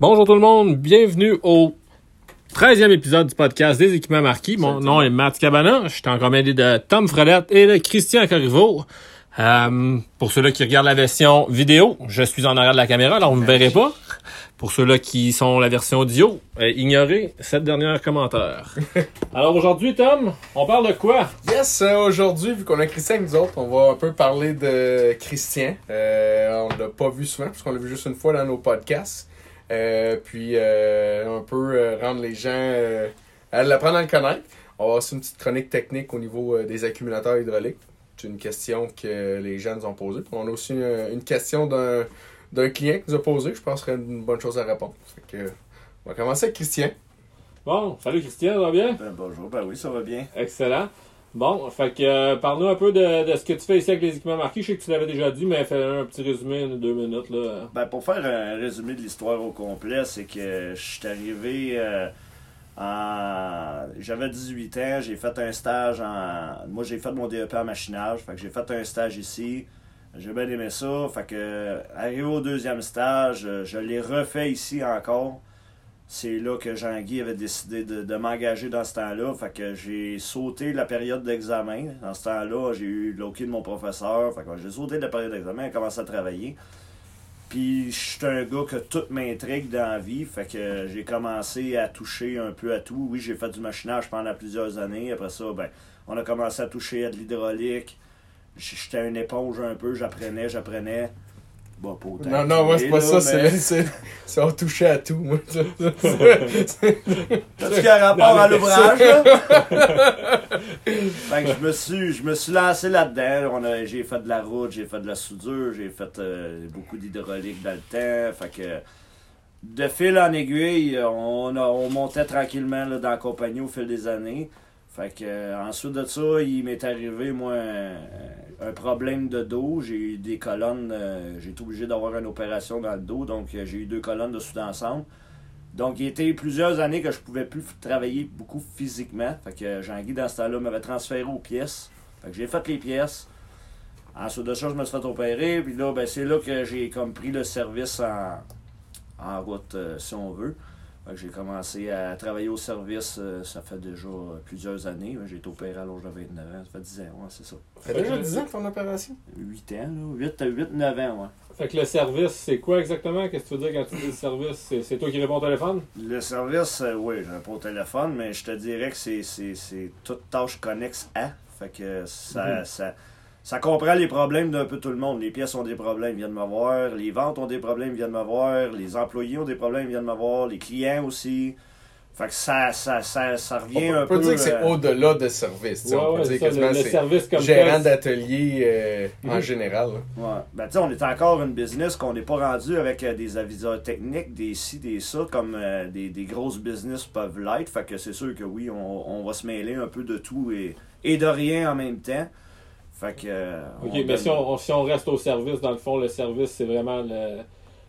Bonjour tout le monde, bienvenue au 13e épisode du podcast des équipements marquis. Mon nom est Matt Cabana, je suis en compagnie de Tom Fredette et de Christian Corriveau. Euh, pour ceux-là qui regardent la version vidéo, je suis en arrière de la caméra, alors vous ne me verrez pas. Pour ceux-là qui sont la version audio, euh, ignorez cette dernière commentaire. alors aujourd'hui, Tom, on parle de quoi? Yes, euh, aujourd'hui, vu qu'on a Christian avec nous autres, on va un peu parler de Christian. On l'a pas vu souvent, parce qu'on l'a vu juste une fois dans nos podcasts. Euh, puis euh, un peu euh, rendre les gens euh, à l'apprendre à le connaître. On va avoir aussi une petite chronique technique au niveau euh, des accumulateurs hydrauliques. C'est une question que les gens nous ont posée. Puis on a aussi une, une question d'un d'un client qui nous a posée. Je pense que ce serait une bonne chose à répondre. Fait que, on va commencer avec Christian. Bon, salut Christian, ça va bien? Ben, bonjour, ben oui, ça va bien. Excellent. Bon, fait que euh, parle-nous un peu de, de ce que tu fais ici avec les équipements marqués. Je sais que tu l'avais déjà dit, mais fais un petit résumé en deux minutes. Là. Ben, pour faire un résumé de l'histoire au complet, c'est que je suis arrivé euh, en... J'avais 18 ans, j'ai fait un stage en... Moi, j'ai fait mon DEP en machinage, fait que j'ai fait un stage ici. J'ai bien aimé ça, fait que arrivé au deuxième stage, euh, je l'ai refait ici encore. C'est là que Jean-Guy avait décidé de, m'engager dans ce temps-là. Fait que j'ai sauté la période d'examen. Dans ce temps-là, j'ai eu l'OK de mon professeur. Fait que j'ai sauté la période d'examen et commencé à travailler. Puis je un gars que tout m'intrigue dans la vie. Fait que j'ai commencé à toucher un peu à tout. Oui, j'ai fait du machinage pendant plusieurs années. Après ça, ben, on a commencé à toucher à de l'hydraulique. J'étais une éponge un peu, j'apprenais, j'apprenais. Bon, pas autant Non, non, moi, c'est pas là, ça. mais- C'est, c'est, on touchait à tout. Moi. T'as-tu qu'un rapport à l'ouvrage, là? fait que je me suis, je me suis lancé là-dedans. On a- J'ai fait de la route, j'ai fait de la soudure, j'ai fait euh, beaucoup d'hydraulique dans le temps. Fait que de fil en aiguille, on, a- on montait tranquillement là, dans la compagnie au fil des années. Fait que euh, ensuite de ça, il m'est arrivé, moi, un, problème de dos. J'ai eu des colonnes, euh, j'ai été obligé d'avoir une opération dans le dos, donc euh, j'ai eu deux colonnes de soudé ensemble. Donc, il était plusieurs années que je pouvais plus travailler beaucoup physiquement. Fait que Jean-Guy, dans ce temps-là, m'avait transféré aux pièces. Fait que j'ai fait les pièces. Ensuite de ça, je me suis fait opérer. Puis là, ben, c'est là que j'ai comme pris le service en, en route, si on veut. Que j'ai commencé à travailler au service, euh, ça fait déjà euh, plusieurs années. J'ai été opéré à l'âge de 29 ans. Ça fait 10 ans, ouais, c'est ça. Ça fait déjà 10 ans ton opération? 8 ans, là. 8, 8 9 ans, ouais. Fait que le service, c'est quoi exactement? Qu'est-ce que tu veux dire quand tu dis le service? C'est, toi qui réponds au téléphone? Le service, euh, oui, je réponds au téléphone, mais je te dirais que c'est, c'est, c'est toute tâche connexe à. Fait que ça, Mhm. ça, ça comprend les problèmes d'un peu tout le monde. Les pièces ont des problèmes, ils viennent me voir. Les ventes ont des problèmes, ils viennent me voir. Les employés ont des problèmes, ils viennent me voir. Les clients aussi. Fait que ça, ça, ça, ça revient on un peut peu. dire que c'est euh, au-delà de service. Ouais, on peut ouais, dire c'est ça, quasiment le, le service comme gérant tel. d'atelier euh, en Mhm. général. Ouais. Ben, tu sais, on est encore une business qu'on n'est pas rendu avec euh, des aviseurs techniques, des ci, des ça, comme euh, des, des grosses business peuvent l'être. Fait que c'est sûr que oui, on, on va se mêler un peu de tout et, et de rien en même temps. Fait que. euh, Ok, mais donne- si on, si on reste au service, dans le fond, le service, c'est vraiment le,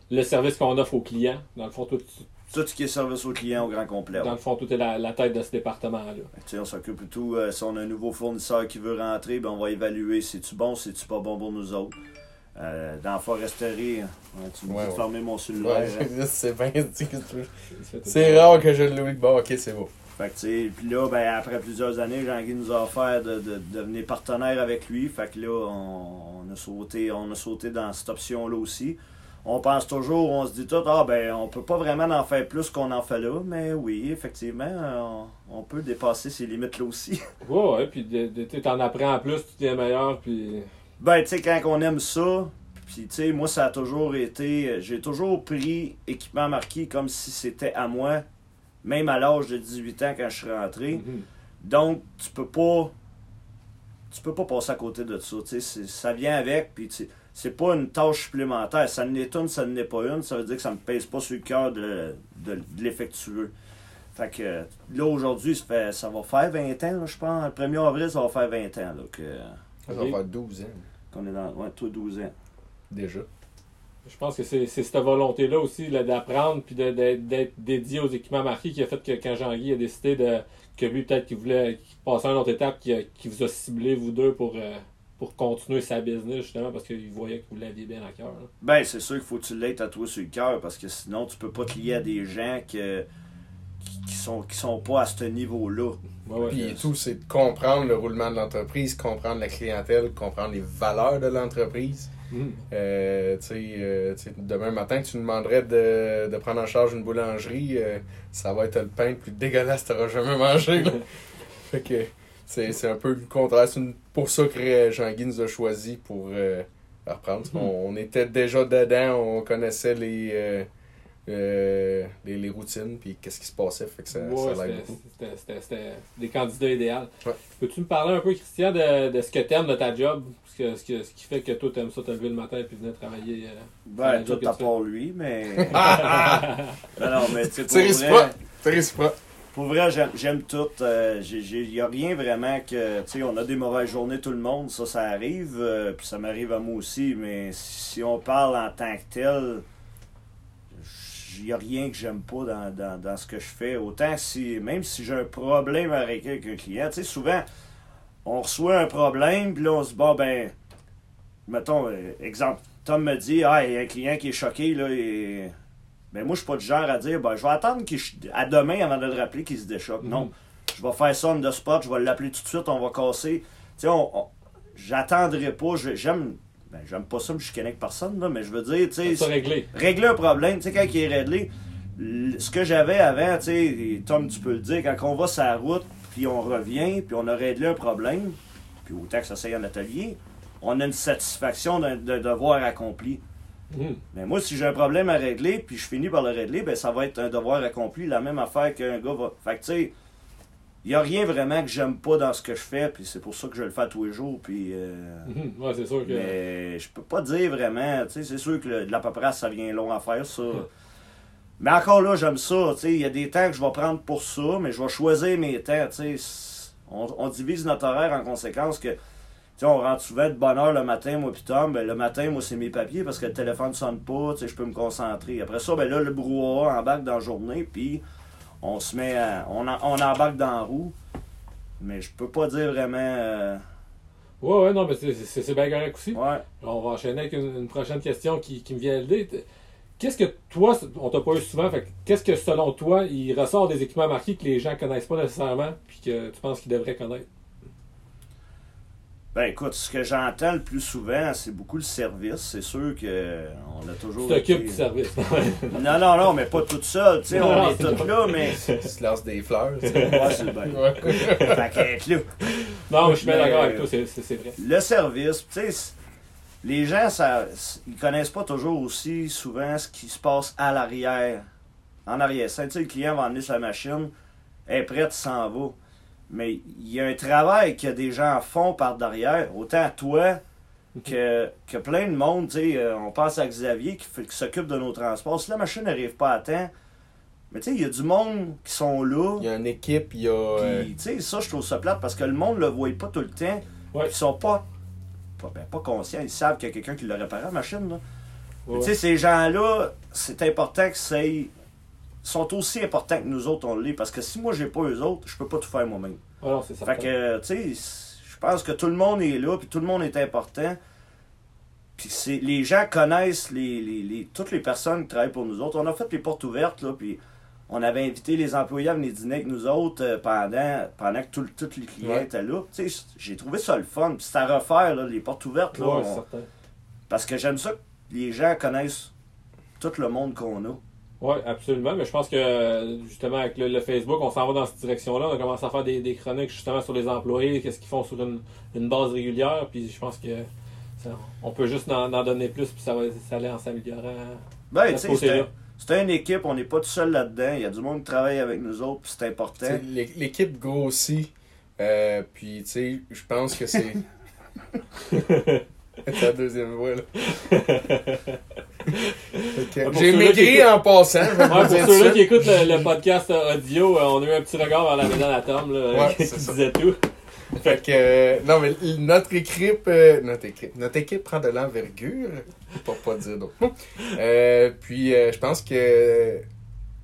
le service qu'on offre aux clients. Dans le fond, tout, Tout ce qui est service au client au grand complet. ouais. dans le fond, tout est la, la tête de ce département-là. Tu sais, on s'occupe plutôt, euh, si on a un nouveau fournisseur qui veut rentrer, ben on va évaluer si tu bon, si tu pas bon pour nous autres. Euh, dans la foresterie, ouais, tu me Ouais, dis de ouais. fermer mon cellulaire. Ouais, hein. c'est bien. C'est rare que je l'oublie. Bon, ok, c'est beau. Fait que, puis là, ben, après plusieurs années, Jean-Guy nous a offert de, de, de devenir partenaire avec lui. Fait que là, on, on a sauté, on a sauté dans cette option-là aussi. On pense toujours, on se dit tout, ah ben, on peut pas vraiment en faire plus qu'on en fait là, mais oui, effectivement, on, on peut dépasser ces limites-là aussi. Ouais, ouais, puis tu t'en apprends plus, tu deviens meilleur, puis. Ben, tu sais, quand on aime ça, puis tu sais, moi, ça a toujours été. J'ai toujours pris équipement marqué comme si c'était à moi, même à l'âge de 18 ans quand je suis rentré. Mhm. Donc, tu peux pas. Tu peux pas passer à côté de ça. tu sais, c'est- Ça vient avec, puis c'est pas une tâche supplémentaire. Ça n'est une, ça n'est pas une. Ça veut dire que ça me pèse pas sur le cœur de, de, de l'effectueux. Fait que là, aujourd'hui, ça, fait- ça va faire 20 ans, là, je pense. Le 1er avril, ça va faire 20 ans là, que, Ça va faire 12 ans, qu'on est dans. Ouais, toi, 12 ans. déjà. Je pense que c'est cette volonté-là aussi là, d'apprendre puis de- d'être dédié aux équipements marqués qui a fait que quand Jean-Guy a décidé de, que lui, peut-être qu'il voulait passer à une autre étape, qui, a- qui vous a ciblé, vous deux, pour, euh, pour continuer sa business, justement, parce qu'il voyait que vous l'aviez bien à cœur. là. Ben, c'est sûr qu'il faut que tu l'aies tatoué sur le cœur parce que sinon, tu peux pas te lier à des gens que, qui, qui sont, qui sont pas à ce niveau-là. Ouais, ouais. Puis tout, c'est de comprendre le roulement de l'entreprise, comprendre la clientèle, comprendre les valeurs de l'entreprise. Mhm. Euh, euh, demain matin, tu nous demanderais de, de prendre en charge une boulangerie, euh, ça va être le pain le plus dégueulasse que tu jamais mangé. fait que c'est c'est un peu le contraire. C'est pour ça que euh, Jean-Guy nous a choisi pour reprendre. Mhm. on, on était déjà dedans, on connaissait les, euh, euh, les, les routines, puis qu'est-ce qui se passait. Fait que ça, Ouais, ça l'aide c'était- beaucoup. c'était- c'était c'était des candidats idéaux. Ouais. Peux-tu me parler un peu, Christian, de, de ce que t'aimes de ta job? Ce, que, ce, que- ce qui fait que toi, t'aimes ça te lever le matin et puis venir travailler. euh, Ben, tout à tu- part lui, mais. non, non, mais tu sais, pour C'est vrai, pour vrai, j'aime- j'aime tout. Il n'y a rien vraiment que. Tu sais, on a des mauvaises journées, tout le monde, ça, ça arrive. euh, puis ça m'arrive à moi aussi, mais si on parle en tant que tel, il n'y a rien que j'aime pas dans, dans, dans ce que je fais. Autant si, même si j'ai un problème avec un client, tu sais, souvent, on reçoit un problème, puis là, on se dit, bon, ben, mettons, euh, exemple, Tom me dit, ah, il y a un client qui est choqué, là, et. Ben, moi, je suis pas du genre à dire, ben, je vais attendre qu'il à demain avant de le rappeler qu'il se déchoque. Non. Je vais faire ça on the spot, je vais l'appeler tout de suite, on va casser. Tu sais, on, on- j'attendrai pas, je- j'aime. Ben, j'aime pas ça, me chicaner avec personne, là, mais je veux dire, tu sais, réglé. régler un problème, tu sais, quand il est réglé, ce que j'avais avant, tu sais, Tom, tu peux le dire, quand on va sur la route, puis on revient, puis on a réglé un problème, puis autant que ça soit en atelier, on a une satisfaction d'un devoir accompli. Mhm. Mais moi, si j'ai un problème à régler, puis je finis par le régler, ben ça va être un devoir accompli, la même affaire qu'un gars va... Fait que, tu sais, il n'y a rien vraiment que j'aime pas dans ce que je fais, puis c'est pour ça que je le fais tous les jours, puis... euh. Ouais, c'est sûr que. mais je peux pas dire vraiment, tu sais, c'est sûr que le- de la paperasse, ça vient long à faire, ça. Mais encore là, j'aime ça, tu sais, il y a des temps que je vais prendre pour ça, mais je vais choisir mes temps, tu sais. C'est- On, on divise notre horaire en conséquence que, tu sais, on rentre souvent de bonne heure le matin, moi pis Tom, ben le matin, moi, c'est mes papiers parce que le téléphone ne sonne pas, tu sais, je peux me concentrer. Après ça, ben là, le brouhaha embarque dans la journée, puis on se met à, on, en- on embarque dans la roue. Mais je peux pas dire vraiment, euh, Ouais, ouais, non, mais c'est- bien correct aussi. ouais. On va enchaîner avec une, une prochaine question qui, qui me vient à l'idée. Qu'est-ce que toi, on t'a pas eu souvent, fait que qu'est-ce que selon toi, il ressort des équipements marqués que les gens connaissent pas nécessairement, puis que tu penses qu'ils devraient connaître? Ben écoute, ce que j'entends le plus souvent, c'est beaucoup le service. C'est sûr que on a toujours. Tu t'occupes été- du service. Non, non, non, mais pas toute seule. Tu sais, on est pas- là, mais. Tu se lances des fleurs. tu sais. Ouais, c'est bien. Qu'être là. non, mais je suis bien d'accord avec toi, c'est- vrai. Le service, tu sais, les gens, ça, ils connaissent pas toujours aussi souvent ce qui se passe à l'arrière. En arrière. Tu sais, le client va emmener sa machine, elle est prête, s'en va. Mais il y a un travail que des gens font par derrière, autant toi que, que plein de monde. euh, on pense à Xavier qui, qui s'occupe de nos transports. Si la machine n'arrive pas à temps, mais tu sais, il y a du monde qui sont là. Il y a une équipe, il y a. euh, Puis, tu sais, ça, je trouve ça plate parce que le monde le voit pas tout le temps. Ouais. Ils sont pas, pas, ben, pas conscients. Ils savent qu'il y a quelqu'un qui l'a réparé la machine. Là. Ouais. Tu sais, ces gens-là, c'est important que c'est. Sont aussi importants que nous autres, on l'est. Parce que si moi, j'ai pas eux autres, je peux pas tout faire moi-même. Ah c'est. Fait que, tu sais, je pense que tout le monde est là, puis tout le monde est important. Puis c'est, les gens connaissent les, les, les- toutes les personnes qui travaillent pour nous autres. On a fait les portes ouvertes, là, puis on avait invité les employés à venir dîner avec nous autres euh, pendant, pendant que tout- tous les clients Ouais. étaient là. Tu sais, j'ai trouvé ça le fun. Puis c'est à refaire, là, les portes ouvertes, là. Ouais, on- parce que j'aime ça que les gens connaissent tout le monde qu'on a. Oui, absolument. Mais je pense que euh, justement avec le, le Facebook, on s'en va dans cette direction-là. On a commencé à faire des, des chroniques justement sur les employés, qu'est-ce qu'ils font sur une, une base régulière. Puis je pense que ça- on peut juste en, en donner plus, puis ça va ça aller en s'améliorant. Ben, tu sais, c'est, c'est une équipe, on n'est pas tout seul là-dedans. Il y a du monde qui travaille avec nous autres, puis c'est important. L'équipe grossit. Euh, puis, tu sais, je pense que c'est. c'est la deuxième voix, là. J'ai maigri en passant. Ouais, pour ceux-là qui écoutent le, le podcast euh, audio, euh, on a eu un petit regard vers la maison à Tom là, Ouais, qui disait tout. Fait que, euh, non, mais notre équipe, euh, notre équipe, notre équipe prend de l'envergure, pour pas dire d'autres mots. Puis, je pense que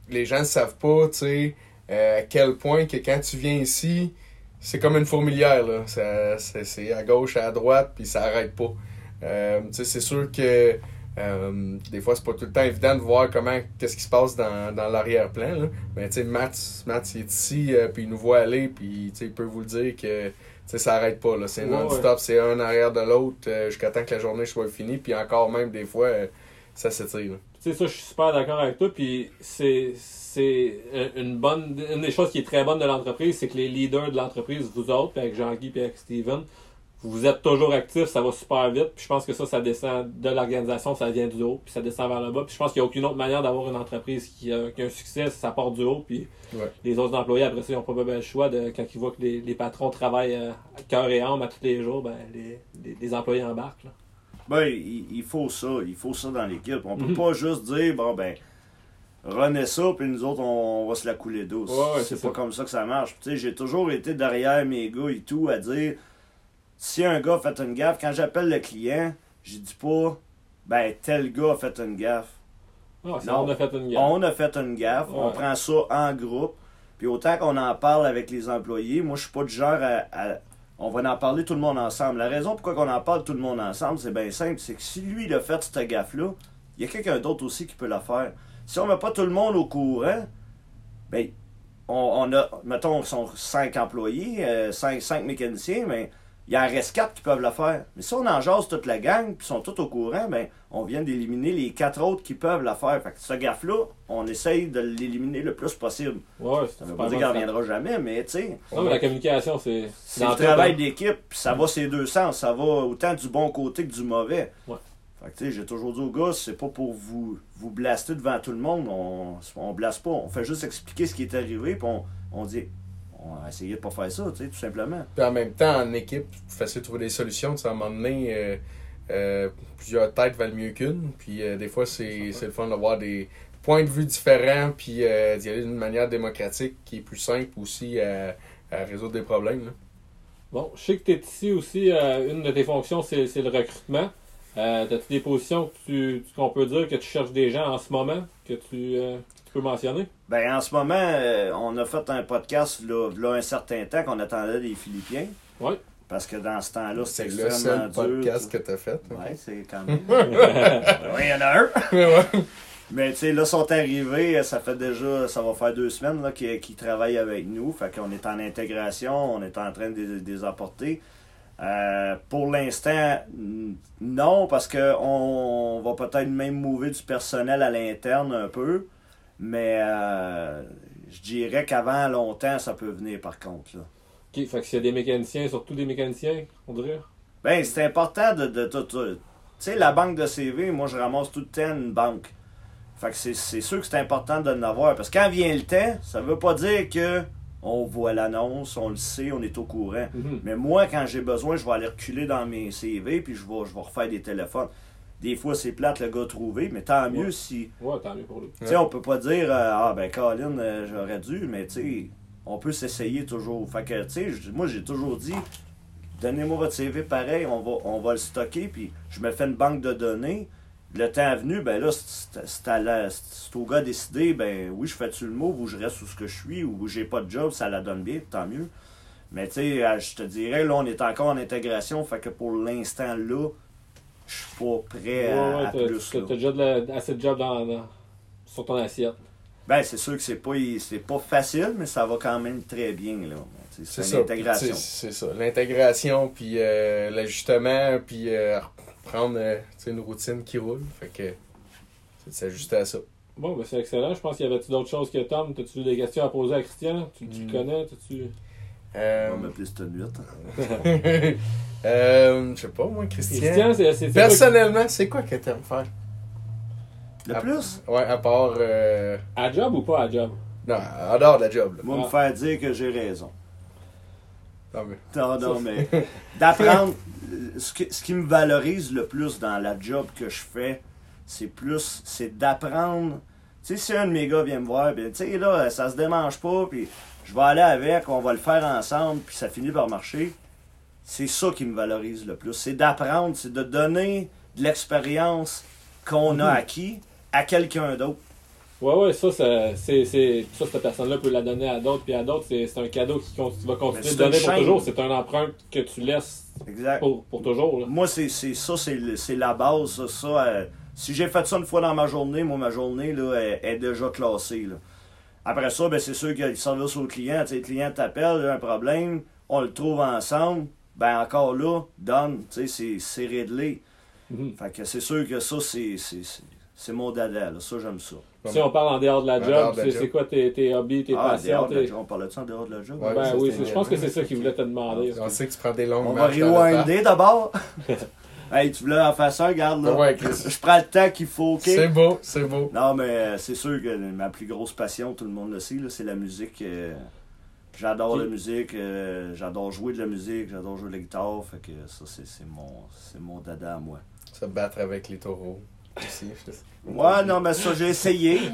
les gens ne savent pas, tu sais, à quel point que quand tu viens ici, c'est comme une fourmilière, là. Ça- C'est à gauche, à droite, puis ça arrête pas. Tu sais, c'est sûr que euh, des fois, c'est pas tout le temps évident de voir comment, qu'est-ce qui se passe dans, dans l'arrière-plan, là. Mais tu sais, Matt, Matt, il est ici, euh, puis il nous voit aller, puis tu sais, il peut vous le dire que tu sais, ça arrête pas, là. C'est Ouais, non-stop, c'est un arrière de l'autre euh, jusqu'à temps que la journée soit finie, puis encore même, des fois, euh, ça s'étire, là. Tu sais, ça, je suis super d'accord avec toi. Puis c'est c'est une bonne une des choses qui est très bonne de l'entreprise, c'est que les leaders de l'entreprise, vous autres, avec Jean-Guy et avec Steven, vous êtes toujours actifs, ça va super vite. Puis je pense que ça, ça descend de l'organisation, ça vient du haut, puis ça descend vers le bas. Puis je pense qu'il n'y a aucune autre manière d'avoir une entreprise qui a, qui a un succès, ça part du haut. Puis Ouais. les autres employés, après ça, ils n'ont pas bien le choix de quand ils voient que les, les patrons travaillent euh, à cœur et âme à tous les jours, ben les, les, les employés embarquent. Là. Ben, il, il faut ça, il faut ça dans l'équipe. On peut Mhm. pas juste dire, bon ben, renez ça, puis nous autres, on, va se la couler douce. Ouais, ouais, c'est c'est pas ça. comme ça que ça marche. Tu sais, j'ai toujours été derrière mes gars et tout à dire, si un gars a fait une gaffe, quand j'appelle le client, je dis pas, ben, tel gars a fait une gaffe. Ah, Non. on a fait une gamme. On a fait une gaffe, on prend ça en groupe. Puis autant qu'on en parle avec les employés, moi je suis pas du genre à, à- On va en parler tout le monde ensemble. La raison pourquoi on en parle tout le monde ensemble, c'est bien simple, c'est que si lui il a fait cette gaffe-là, il y a quelqu'un d'autre aussi qui peut la faire. Si on met pas tout le monde au courant, ben on, on a, mettons, sont cinq employés, euh, cinq, cinq mécaniciens, mais il y en reste quatre qui peuvent le faire. Mais si on en jase toute la gang, puis sont tous au courant, ben on vient d'éliminer les quatre autres qui peuvent la faire. Fait que ce gaffe-là, on essaye de l'éliminer le plus possible. Ouais, Ça c'est veut pas dire qu'elle ça. reviendra jamais, mais tu sais, Non, mais la communication, c'est. c'est le travail hein. d'équipe, puis ça va ces deux sens. Ça va autant du bon côté que du mauvais. Ouais. Fait que tu sais, j'ai toujours dit aux gars, c'est pas pour vous, vous blaster devant tout le monde. On, on blaste pas. On fait juste expliquer ce qui est arrivé, puis on, on dit, on a essayé de pas faire ça, tu sais, tout simplement. Puis en même temps, en équipe, c'est facile de trouver des solutions. Tu sais, à un moment donné, euh, euh, plusieurs têtes valent mieux qu'une. Puis euh, des fois, c'est c'est le fun d'avoir des points de vue différents, puis euh, d'y aller d'une manière démocratique qui est plus simple aussi à, à résoudre des problèmes. là. Bon, je sais que tu es ici aussi, euh, une de tes fonctions, c'est c'est le recrutement. Euh, As-tu des positions que tu- qu'on peut dire que tu cherches des gens en ce moment que tu, euh, tu peux mentionner? Ben, en ce moment, euh, on a fait un podcast là, là un certain temps qu'on attendait des Philippiens. Oui. Parce que dans ce temps-là, C'est c'était le extrêmement seul dur. podcast que tu as fait. Ouais, c'est quand même. oui, il y en a un. Ouais. Mais tu sais, là, sont arrivés, ça fait déjà, ça va faire deux semaines là, qu'ils qu'ils travaillent avec nous. Fait qu'on est en intégration, on est en train de les- apporter. Euh, pour l'instant, non, parce que on va peut-être même mouver du personnel à l'interne un peu. Mais euh, je dirais qu'avant longtemps, ça peut venir par contre. Là. Ok, fait que s'il y a des mécaniciens, surtout des mécaniciens, on dirait. Ben, c'est important de, de, tout. Tu sais, la banque de CV, moi, je ramasse tout le temps une banque. Fait que c'est- sûr que c'est important de l'avoir. Parce que quand vient le temps, ça veut pas dire que on voit l'annonce, on le sait, on est au courant. Mhm. Mais moi, quand j'ai besoin, je vais aller reculer dans mes CV, puis je vais, je vais refaire des téléphones. Des fois, c'est plate le gars trouvé, mais tant mieux Ouais. si. Ouais, tant mieux pour lui. Tu sais, on peut pas dire, euh, ah ben, Colin, euh, j'aurais dû, mais tu sais, on peut s'essayer toujours. Fait que, tu sais, moi, j'ai toujours dit, donnez-moi votre CV pareil, on va, on va le stocker, puis je me fais une banque de données. Le temps venu, ben là, c'est au gars de décider, ben oui, je fais-tu le move ou je reste où ce que je suis ou j'ai pas de job, ça la donne bien, tant mieux. Mais tu sais, euh, je te dirais, là, on est encore en intégration, fait que pour l'instant, là, je suis pas prêt à, Ouais, ouais, à t'as- plus. t'as là. t'as déjà de la- assez de job dans, dans- sur ton assiette. Ben, c'est sûr que c'est pas, c'est pas facile, mais ça va quand même très bien, là. C'est C'est ça. une puis, intégration. tu sais, C'est ça. L'intégration, puis euh, l'ajustement, puis euh, reprendre euh, tu sais, une routine qui roule. Fait que c'est de s'ajuster à ça. Bon, ben c'est excellent. Je pense qu'il y avait d'autres choses que Tom. T'as-tu des questions à poser à Christian? Tu, tu le Mm. connais? T'as-tu... Euh, On va m'appeler cette nuit. euh, je sais pas, moi, Christian. Christian, Personnellement, c'est quoi que t'aimes faire? Le À- plus, Ouais, à part. euh, À job ou pas à job? Non, en dehors de la job. Là. moi, Ah. me faire dire que j'ai raison. Non, mais- Non, non, mais d'apprendre. euh, Ce, que- ce qui me valorise le plus dans la job que je fais, c'est plus. C'est d'apprendre. Tu sais, si un de mes gars vient me voir, ben, tu sais, là, ça se démange pas, puis je vais aller avec, on va le faire ensemble, puis ça finit par marcher. C'est ça qui me valorise le plus. C'est d'apprendre, c'est de donner de l'expérience qu'on a acquis à quelqu'un d'autre. Ouais, ouais, ça, ça, c'est, c'est, ça, cette personne-là peut la donner à d'autres, puis à d'autres, c'est, c'est un cadeau qui con- tu vas Mais continuer de donner pour toujours. C'est un empreinte que tu laisses Exact. pour, pour toujours. Là. Moi, c'est c'est- ça, c'est la base. Ça, ça, euh, si j'ai fait ça une fois dans ma journée, moi, ma journée là, elle, elle est déjà classée. Là. Après ça, ben, c'est sûr qu'il y a le service au client. Le client t'appelle, il y a un problème, on le trouve ensemble. Ben encore là, donne, tu sais, c'est- c'est réglé. Mhm. Fait que c'est sûr que ça, c'est c'est- c'est- c'est mon dada. Là. Ça, j'aime ça. Si on parle en dehors de la job, de c'est, job. c'est quoi tes, tes hobbies, tes Ah, passions? dehors de la tes- job. On parlait-tu en dehors de la job? Ouais. Ben ça, oui, je pense que c'est ça qu'il voulait te demander. On sait que tu prends des longues On va rewinder d'abord. hey, tu voulais en faire ça, regarde là. Ouais. Je prends le temps qu'il faut? C'est beau, c'est beau. Non, mais euh, c'est sûr que ma plus grosse passion, tout le monde le sait, là, c'est la musique. euh, j'adore la musique, euh, j'adore jouer de la musique, j'adore jouer de la guitare. Fait que ça, c'est, mon, c'est mon dada à moi. Se battre avec les taureaux. Aussi, je sais. Ouais, non, mais ça, j'ai essayé.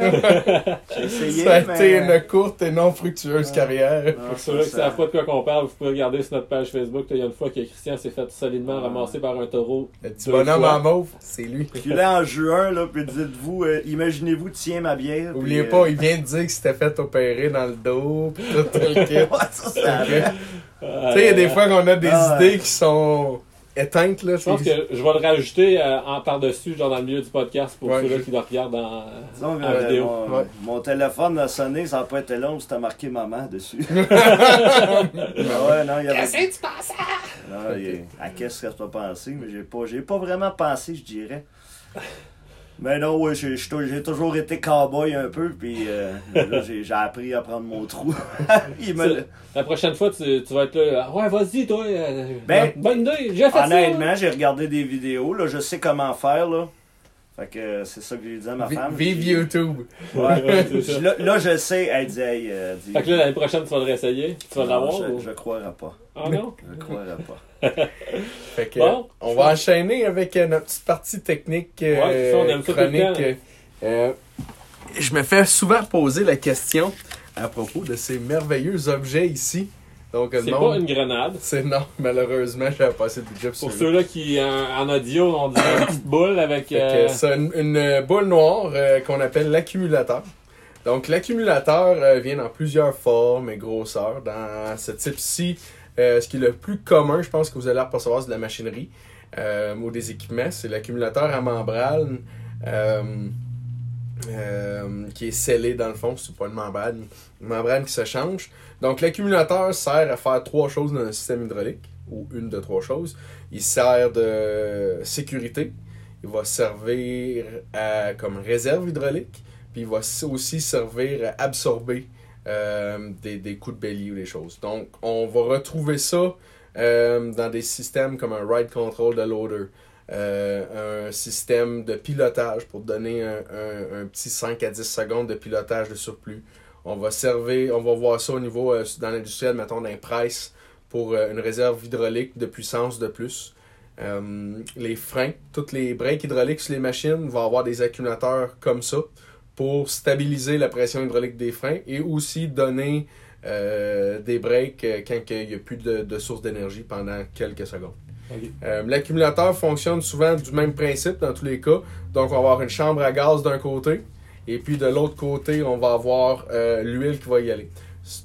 J'ai essayé, Ça a mais... été une courte et non fructueuse Ouais. carrière. Pour ça, ceux-là qui ça- savent pas de quoi qu'on parle, vous pouvez regarder sur notre page Facebook. Il y a une fois que Christian s'est fait solidement Ouais. ramasser par un taureau. Le petit bonhomme fois. en mauve, c'est lui. Puis là, en juin, là, puis dites-vous, euh, imaginez-vous, tiens ma bière. puis, Oubliez euh, pas, il vient de dire qu'il s'était fait opérer dans le dos, pis tout le kit. ouais, ça, ça. Tu sais, il y a des fois qu'on a des Ah, idées qui sont éteintes, là. Je pense que je vais le rajouter euh, en par-dessus, genre dans le milieu du podcast, pour Ouais, ceux-là je- qui le regardent en, Disons, en euh, vidéo. mon, Ouais. mon téléphone a sonné, ça n'a pas été long, c'était marqué maman dessus. Ah ouais, non, il y avait. Qu'est-ce que tu penses à? Non, il est- à qu'est-ce que tu as pensé, mais j'ai pas, j'ai pas vraiment pensé, je dirais. Mais non, ouais, j'ai, toujours été cowboy un peu, puis euh, là, j'ai, appris à prendre mon trou. il me, Ça- La prochaine fois, tu, tu vas être là. Ouais, vas-y, toi. euh, Ben, bonne idée, j'ai fait ça. honnêtement, j'ai regardé des vidéos, là, je sais comment faire, là. Fait que euh, c'est ça que j'ai dit à ma femme. Vive Puis- YouTube. Ouais, là, là, je sais, elle dit, hey, euh, Fait que là, l'année prochaine, tu vas le réessayer? Tu vas l'avoir. je, ou- je croirais pas. Ah non? Je croirais pas. Fait que, Bon. on va enchaîner avec euh, notre petite partie technique euh, Ouais, ça, on ça chronique. Euh, je me fais souvent poser la question à propos de ces merveilleux objets ici. Donc, C'est non, pas une grenade. c'est non, malheureusement, j'avais pas assez de budget pour Pour ceux-là qui, en, en audio, on dirait une petite boule avec. Euh, c'est une, une boule noire euh, qu'on appelle l'accumulateur. Donc l'accumulateur euh, vient dans plusieurs formes et grosseurs. Dans ce type-ci, euh, ce qui est le plus commun, je pense que vous allez percevoir, c'est de la machinerie ou des équipements. C'est l'accumulateur à membrane euh, qui est scellé dans le fond. C'est pas une membrane, une membrane qui se change. Donc l'accumulateur sert à faire trois choses dans un système hydraulique, ou une de trois choses. Il sert de sécurité, il va servir à- comme réserve hydraulique, puis il va aussi servir à absorber euh, des, des coups de bélier ou des choses. Donc, on va retrouver ça euh, dans des systèmes comme un ride control de loader, euh, un système de pilotage pour donner un, un- petit 5 à 10 secondes de pilotage de surplus. On va servir, on va voir ça au niveau euh, dans l'industriel, mettons d'un presse pour euh, une réserve hydraulique de puissance de plus. Les freins, toutes les breaks hydrauliques sur les machines vont avoir des accumulateurs comme ça pour stabiliser la pression hydraulique des freins et aussi donner des breaks quand il n'y a plus de source d'énergie pendant quelques secondes. Euh, L'accumulateur fonctionne souvent du même principe dans tous les cas. Donc, on va avoir une chambre à gaz d'un côté et puis de l'autre côté, on va avoir euh, l'huile qui va y aller.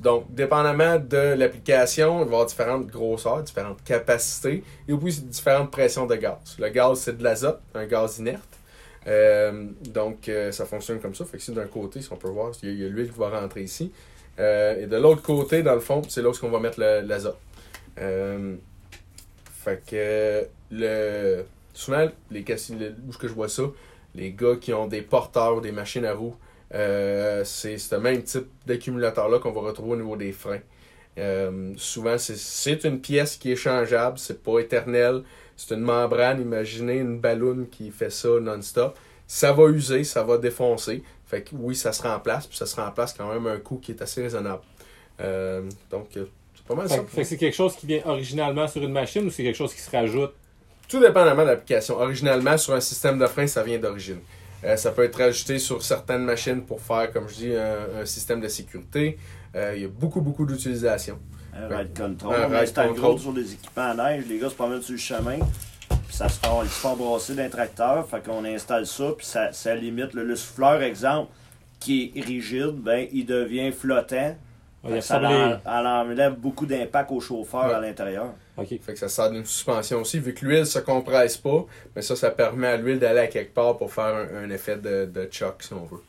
Donc, dépendamment de l'application, il va y avoir différentes grosseurs, différentes capacités et aussi différentes pressions de gaz. Le gaz, c'est de l'azote, un gaz inerte. Euh, donc, ça fonctionne comme ça. Fait que si d'un côté, si on peut voir, il y a- l'huile qui va rentrer ici. Et de l'autre côté, dans le fond, c'est là où on va mettre l'azote. Fait que le souvent, les questions, où que je vois ça, les gars qui ont des porteurs des machines à roues, euh, c'est ce même type d'accumulateur-là qu'on va retrouver au niveau des freins. Euh, souvent, c'est- une pièce qui est changeable, c'est pas éternel. C'est une membrane, imaginez une ballonne qui fait ça non-stop. Ça va user, ça va défoncer. Fait que oui, ça se remplace, puis ça se remplace quand même un coût qui est assez raisonnable. Euh, donc, pas mal Fait, ça. fait que c'est quelque chose qui vient originalement sur une machine ou c'est quelque chose qui se rajoute? Tout dépendamment de l'application. Originalement, sur un système de frein, ça vient d'origine. Euh, ça peut être ajouté sur certaines machines pour faire, comme je dis, un, un système de sécurité. Euh, il y a beaucoup, beaucoup d'utilisation. Un ride control. Un ride control. gros sur des équipements à neige. Les gars se promènent sur le chemin. Puis ça se fait, ils se font brasser d'un tracteur. Fait qu'on installe ça. Puis ça, ça limite. Le, le souffleur, exemple, qui est rigide, ben, il devient flottant. A ça ça les- enlève beaucoup d'impact au chauffeur Ouais. à l'intérieur. OK. Fait que ça sert d'une suspension aussi, vu que l'huile se compresse pas, mais ça, ça permet à l'huile d'aller à quelque part pour faire un, un effet de, de choc, si on veut.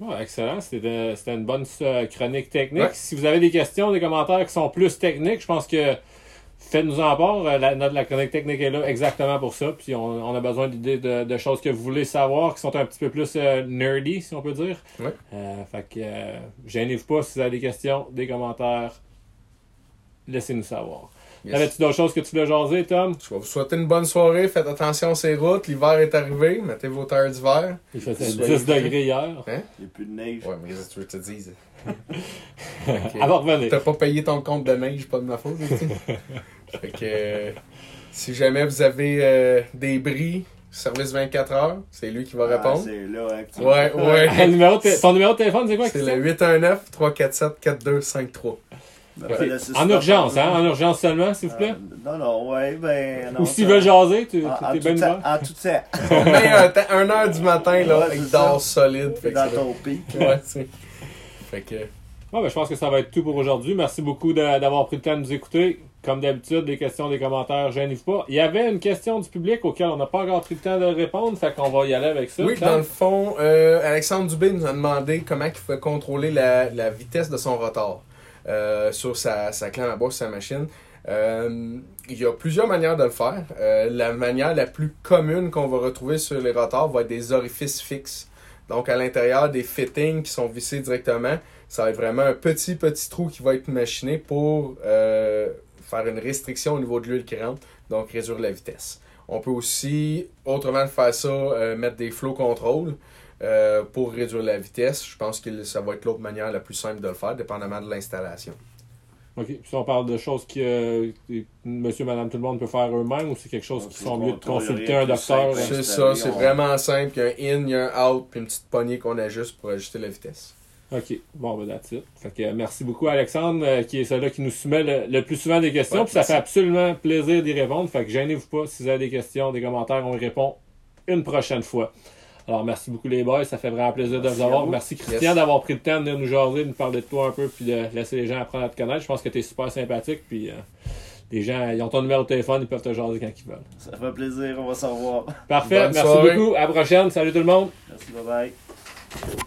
Ouais, excellent. C'était c'était une bonne euh, chronique technique. Ouais. Si vous avez des questions, des commentaires qui sont plus techniques, je pense que faites-nous en part. Euh, La, notre, la chronique technique est là exactement pour ça. Puis on, on a besoin d'idées de, de choses que vous voulez savoir, qui sont un petit peu plus euh, nerdy, si on peut dire. Ouais. Euh, fait que gênez-vous pas si vous avez des questions, des commentaires. Laissez-nous savoir. Yes. Avais-tu d'autres choses que tu voulais jaser, Tom? Je vais vous souhaiter une bonne soirée, faites attention à ces routes, l'hiver est arrivé, mettez vos tailleurs d'hiver. Il faisait Soyez 10 degrés hier. Il n'y a plus de neige. Ouais, mais qu'est-ce que tu veux que je te dise? Avant de revenir. T'as pas payé ton compte de neige, pas de ma faute, tu sais. Fait que euh, si jamais vous avez euh, des bris, service 24 heures, c'est lui qui va Ah, répondre. c'est là, hein, que tu- Ouais, ouais. Le numéro de té- ton numéro de téléphone, c'est quoi? C'est le 819 347 4253. Ben, sur En ce urgence, hein? En urgence seulement, s'il vous plaît? Euh, non, non, ouais, ben. Non, Ou s'ils ça- veulent jaser, tu En, en es tout bien ouvert. en tout temps. On temps- un heure du matin, là, Ouais, avec c'est d'or ça. solide. Fait que Dans ton pic. Ouais, c'est. Fait que. Ouais, ben, je pense que ça va être tout pour aujourd'hui. Merci beaucoup d'avoir pris le temps de nous écouter. Comme d'habitude, des questions, des commentaires, gênez-vous pas. Il y avait une question du public auquel on n'a pas encore pris le temps de répondre, fait qu'on va y aller avec ça. Oui, dans le fond, euh, Alexandre Dubé nous a demandé comment il pouvait contrôler la, la vitesse de son rotor euh, sur sa, sa clame à bois, sa machine. Euh, il y a plusieurs manières de le faire. Euh, la manière la plus commune qu'on va retrouver sur les rotors va être des orifices fixes. Donc, à l'intérieur des fittings qui sont vissés directement, ça va être vraiment un petit, petit trou qui va être machiné pour faire une restriction au niveau de l'huile qui rentre, donc réduire la vitesse. On peut aussi, autrement de faire ça, mettre des flow control euh, pour réduire la vitesse. Je pense que ça va être l'autre manière la plus simple de le faire, dépendamment de l'installation. OK. Puis si on parle de choses que euh, monsieur, madame, tout le monde peut faire eux-mêmes ou c'est quelque chose qui On sont mieux de consulter un docteur? C'est ça, c'est vraiment simple. Il y a un in, il y a un out, puis une petite poignée qu'on ajuste pour ajuster la vitesse. OK. Bon, ben, that's it. Fait que euh, merci beaucoup, Alexandre, euh, qui est celui qui nous soumet le, le plus souvent des questions. Ouais, puis ça fait absolument plaisir d'y répondre. Fait que gênez-vous pas. Si vous avez des questions, des commentaires, on y répond une prochaine fois. Alors, merci beaucoup, les boys. Ça fait vraiment plaisir de vous avoir. vous. Merci, Christian, Yes. d'avoir pris le temps de venir nous jaser, de nous parler de toi un peu, puis de laisser les gens apprendre à te connaître. Je pense que tu es super sympathique. Puis, euh, les gens, ils ont ton numéro de téléphone, ils peuvent te jaser quand ils veulent. Ça fait plaisir, on va s'en revoir. Parfait. Bonne merci soirée. beaucoup. À la prochaine. Salut tout le monde. Merci, bye bye.